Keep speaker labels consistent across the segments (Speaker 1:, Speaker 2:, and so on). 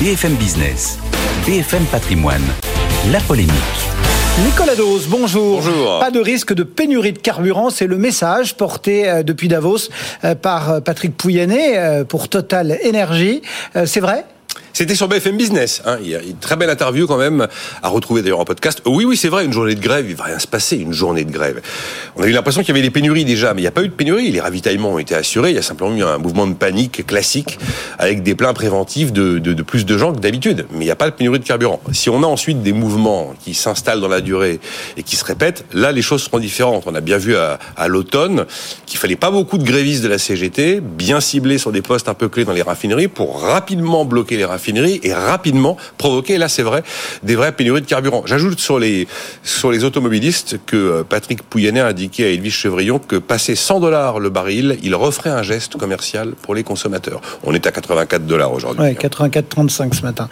Speaker 1: BFM Business, BFM Patrimoine, la polémique.
Speaker 2: Nicolas Dose, bonjour.
Speaker 3: Bonjour.
Speaker 2: Pas de risque de pénurie de carburant, c'est le message porté euh, depuis Davos euh, par euh, Patrick Pouyanné pour Total Energy. C'est vrai?
Speaker 3: C'était sur BFM Business. Hein. Il y a une très belle interview quand même à retrouver d'ailleurs en podcast. Oui, oui, c'est vrai, une journée de grève, il va rien se passer, une journée de grève. On a eu l'impression qu'il y avait des pénuries déjà, mais il n'y a pas eu de pénurie. Les ravitaillements ont été assurés. Il y a simplement eu un mouvement de panique classique avec des pleins préventifs de plus de gens que d'habitude. Mais il n'y a pas de pénurie de carburant. Si on a ensuite des mouvements qui s'installent dans la durée et qui se répètent, là, les choses seront différentes. On a bien vu à, à l'automne qu'il fallait pas beaucoup de grévistes de la CGT, bien ciblés sur des postes un peu clés dans les raffineries pour rapidement bloquer les raffineries et rapidement provoquer, là c'est vrai, des vraies pénuries de carburant. J'ajoute sur les, sur les automobilistes que euh, Patrick Pouyanné a indiqué à Elvis Chevrillon que passer 100 dollars le baril, il referait un geste commercial pour les consommateurs. On est à 84 dollars aujourd'hui.
Speaker 2: Oui, 84,35 ce matin.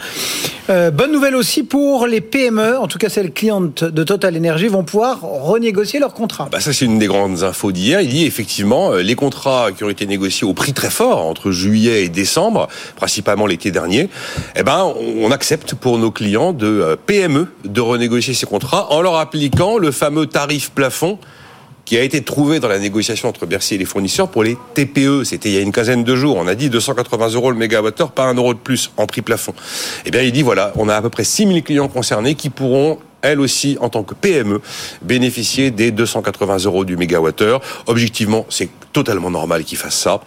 Speaker 2: Euh, bonne nouvelle aussi pour les PME, en tout cas celles clientes de Total Energy, vont pouvoir renégocier leurs contrats.
Speaker 3: Ah bah ça c'est une des grandes infos d'hier. Il dit effectivement euh, les contrats qui ont été négociés au prix très fort entre juillet et décembre, principalement l'été dernier, eh ben, on accepte pour nos clients de euh, PME de renégocier ces contrats en leur appliquant le fameux tarif plafond qui a été trouvé dans la négociation entre Bercy et les fournisseurs pour les TPE. C'était il y a une quinzaine de jours. On a dit 280 euros le mégawattheure, pas un euro de plus en prix plafond. Eh bien, il dit voilà, on a à peu près 6000 clients concernés qui pourront elle aussi, en tant que PME, bénéficier des 280 euros du mégawattheure. Objectivement, c'est totalement normal qu'ils fassent ça.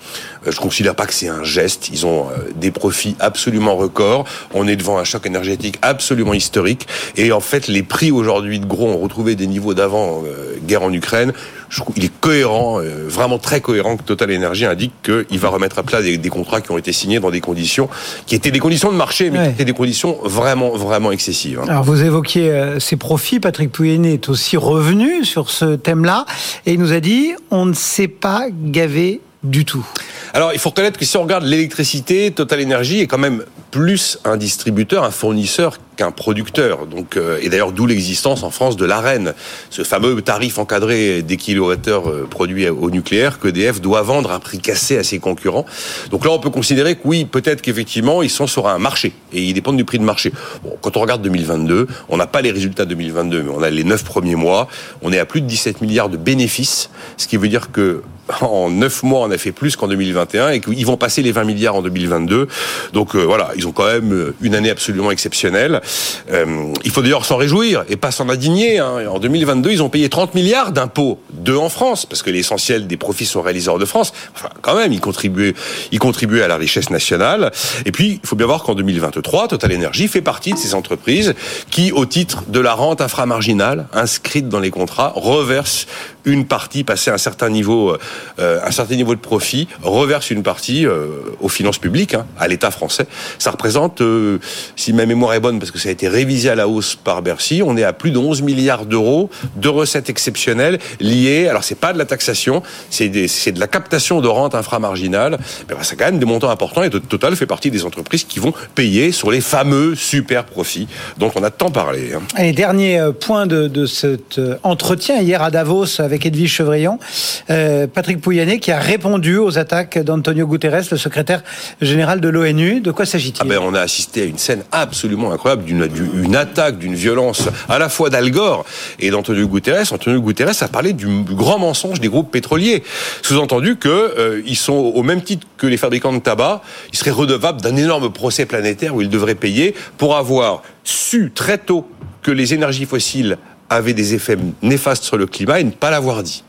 Speaker 3: Euh, je considère pas que c'est un geste. Ils ont euh, des profits absolument records. On est devant un choc énergétique absolument historique. Et en fait, les prix aujourd'hui de gros ont retrouvé des niveaux d'avant euh, guerre en Ukraine. Je, il est cohérent, vraiment très cohérent que Total Energy indique qu'il va remettre à plat des, contrats qui ont été signés dans des conditions qui étaient des conditions de marché, mais qui étaient des conditions vraiment, vraiment excessives. Hein.
Speaker 2: Alors vous évoquiez ses profits. Patrick Pouyenné est aussi revenu sur ce thème-là et il nous a dit on ne sait pas gaver du tout.
Speaker 3: Alors, il faut reconnaître que si on regarde l'électricité, Total Energy est quand même plus un distributeur, un fournisseur qu'un producteur. Donc, euh, et d'ailleurs, d'où l'existence en France de l'AREN, ce fameux tarif encadré des kilowattheures euh, produits au nucléaire qu'EDF doit vendre à prix cassé à ses concurrents. Donc là, on peut considérer que oui, peut-être qu'effectivement, ils sont sur un marché et ils dépendent du prix de marché. Bon, quand on regarde 2022, on n'a pas les résultats de 2022, mais on a les neuf premiers mois. On est à plus de 17 milliards de bénéfices, ce qui veut dire que en 9 mois, on a fait plus qu'en 2021 et qu'ils vont passer les 20 milliards en 2022. Donc euh, voilà, ils ont quand même euh, une année absolument exceptionnelle. Euh, il faut d'ailleurs s'en réjouir et pas s'en indigner. Hein. En 2022, ils ont payé 30 milliards d'impôts, deux en France, parce que l'essentiel des profits sont réalisés hors de France. Enfin, quand même, ils contribuent, ils contribuent à la richesse nationale. Et puis, il faut bien voir qu'en 2023, Total Energy fait partie de ces entreprises qui, au titre de la rente inframarginale inscrite dans les contrats, reversent une partie, passée à un certain niveau euh, un certain niveau de profit, reverse une partie euh, aux finances publiques, hein, à l'État français. Ça représente, euh, si ma mémoire est bonne, parce que ça a été révisé à la hausse par Bercy, on est à plus de 11 milliards d'euros de recettes exceptionnelles liées. Alors c'est pas de la taxation, c'est de la captation de rente inframarginale. Mais ben, ça quand même des montants importants et Total fait partie des entreprises qui vont payer sur les fameux super profits dont on a tant parlé. Hein.
Speaker 2: Et dernier point de, de cet entretien hier à Davos avec Edwige Chevrillon, Patrick Pouyanné qui a répondu aux attaques d'Antonio Guterres, le secrétaire général de l'ONU. De quoi s'agit-il?
Speaker 3: Ah ben, On a assisté à une scène absolument incroyable, d'une une attaque, d'une violence à la fois d'Al Gore et d'Antonio Guterres. Antonio Guterres a parlé du grand mensonge des groupes pétroliers. Sous-entendu qu'ils euh, sont au même titre que les fabricants de tabac, ils seraient redevables d'un énorme procès planétaire où ils devraient payer pour avoir su très tôt que les énergies fossiles avaient des effets néfastes sur le climat et ne pas l'avoir dit.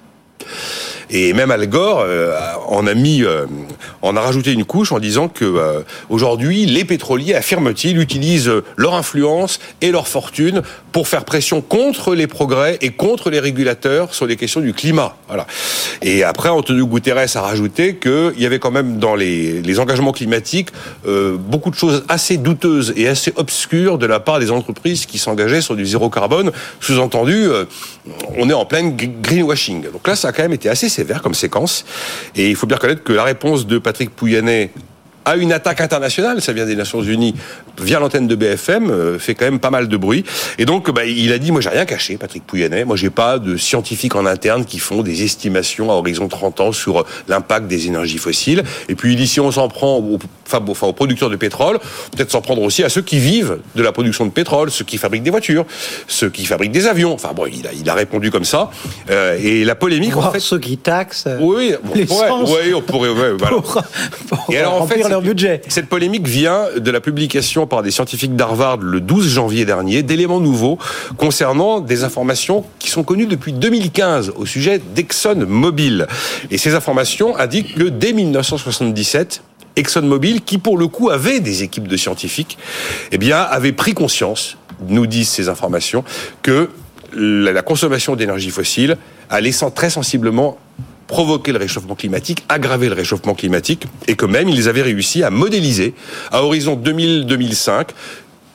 Speaker 3: Et même Al Gore euh, en a mis, euh, en a rajouté une couche en disant que euh, aujourd'hui les pétroliers, affirment-ils, utilisent leur influence et leur fortune pour faire pression contre les progrès et contre les régulateurs sur les questions du climat. Voilà. Et après, Antonio Guterres a rajouté qu'il y avait quand même dans les, les engagements climatiques beaucoup de choses assez douteuses et assez obscures de la part des entreprises qui s'engageaient sur du zéro carbone. Sous-entendu, on est en pleine greenwashing. Donc là, ça a quand même été assez sévère comme séquence. Et il faut bien reconnaître que la réponse de Patrick Pouyanné à une attaque internationale, ça vient des Nations Unies, via l'antenne de BFM, euh, fait quand même pas mal de bruit. Et donc, bah, il a dit, moi j'ai rien caché, Patrick Pouyanné, moi j'ai pas de scientifiques en interne qui font des estimations à horizon 30 ans sur euh, l'impact des énergies fossiles. Et puis il dit, si on s'en prend aux, enfin, aux producteurs de pétrole, peut-être s'en prendre aussi à ceux qui vivent de la production de pétrole, ceux qui fabriquent des voitures, ceux qui fabriquent des avions. Enfin bon, il a, il a répondu comme ça. Euh, et la polémique,
Speaker 2: en fait, ceux qui taxent.
Speaker 3: Oui, on pourrait, oui, on pourrait, ouais, voilà.
Speaker 2: pour, pour et alors, en fait, leur budget.
Speaker 3: Cette polémique vient de la publication par des scientifiques d'Harvard le 12 janvier dernier d'éléments nouveaux concernant des informations qui sont connues depuis 2015 au sujet d'ExxonMobil. Et ces informations indiquent que dès 1977, ExxonMobil, qui pour le coup avait des équipes de scientifiques, eh bien, avait pris conscience, nous disent ces informations, que la consommation d'énergie fossile allait très sensiblement provoquer le réchauffement climatique, aggraver le réchauffement climatique, et que même ils avaient réussi à modéliser à horizon 2000-2005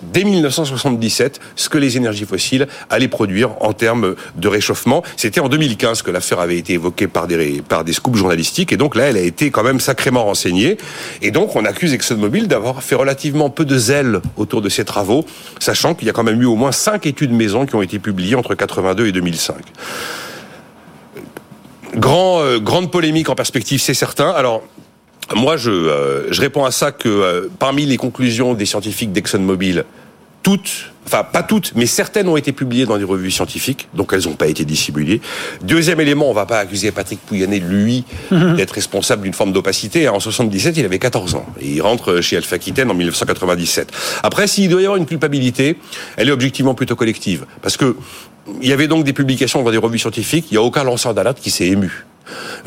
Speaker 3: dès 1977 ce que les énergies fossiles allaient produire en termes de réchauffement. C'était en 2015 que l'affaire avait été évoquée par des, par scoops journalistiques et donc là elle a été quand même sacrément renseignée et donc on accuse ExxonMobil d'avoir fait relativement peu de zèle autour de ces travaux, sachant qu'il y a quand même eu au moins cinq études maison qui ont été publiées entre 82 et 2005. Grand, euh, grande polémique en perspective, c'est certain. Alors, moi, je, euh, réponds à ça que euh, parmi les conclusions des scientifiques d'ExxonMobil, toutes, enfin pas toutes, mais certaines ont été publiées dans des revues scientifiques, donc elles n'ont pas été dissimulées. Deuxième élément, on va pas accuser Patrick Pouyanné, lui, mhm. d'être responsable d'une forme d'opacité. En 77, il avait 14 ans. Et il rentre chez Alpha Aquitaine en 1997. Après, s'il doit y avoir une culpabilité, elle est objectivement plutôt collective. Parce que il y avait donc des publications dans des revues scientifiques, il n'y a aucun lanceur d'alerte qui s'est ému.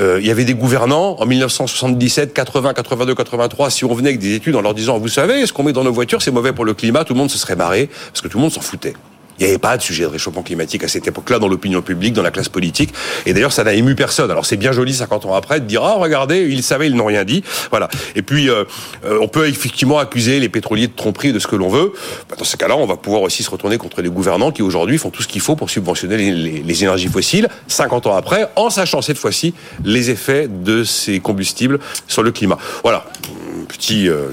Speaker 3: Euh, il y avait des gouvernants en 1977, 80, 82, 83. Si on venait avec des études en leur disant, vous savez, ce qu'on met dans nos voitures, c'est mauvais pour le climat, tout le monde se serait marré parce que tout le monde s'en foutait. Il n'y avait pas de sujet de réchauffement climatique à cette époque-là dans l'opinion publique, dans la classe politique. Et d'ailleurs, ça n'a ému personne. Alors c'est bien joli 50 ans après de dire ah regardez, ils savaient, ils n'ont rien dit. Voilà. Et puis euh, euh, on peut effectivement accuser les pétroliers de tromperie de ce que l'on veut. Bah, dans ce cas-là, on va pouvoir aussi se retourner contre les gouvernants qui aujourd'hui font tout ce qu'il faut pour subventionner les, les énergies fossiles 50 ans après, en sachant cette fois-ci les effets de ces combustibles sur le climat. Voilà. Petit. Euh,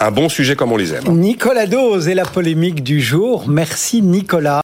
Speaker 3: un, bon sujet comme on les aime.
Speaker 2: Nicolas Dose et la polémique du jour. Merci Nicolas.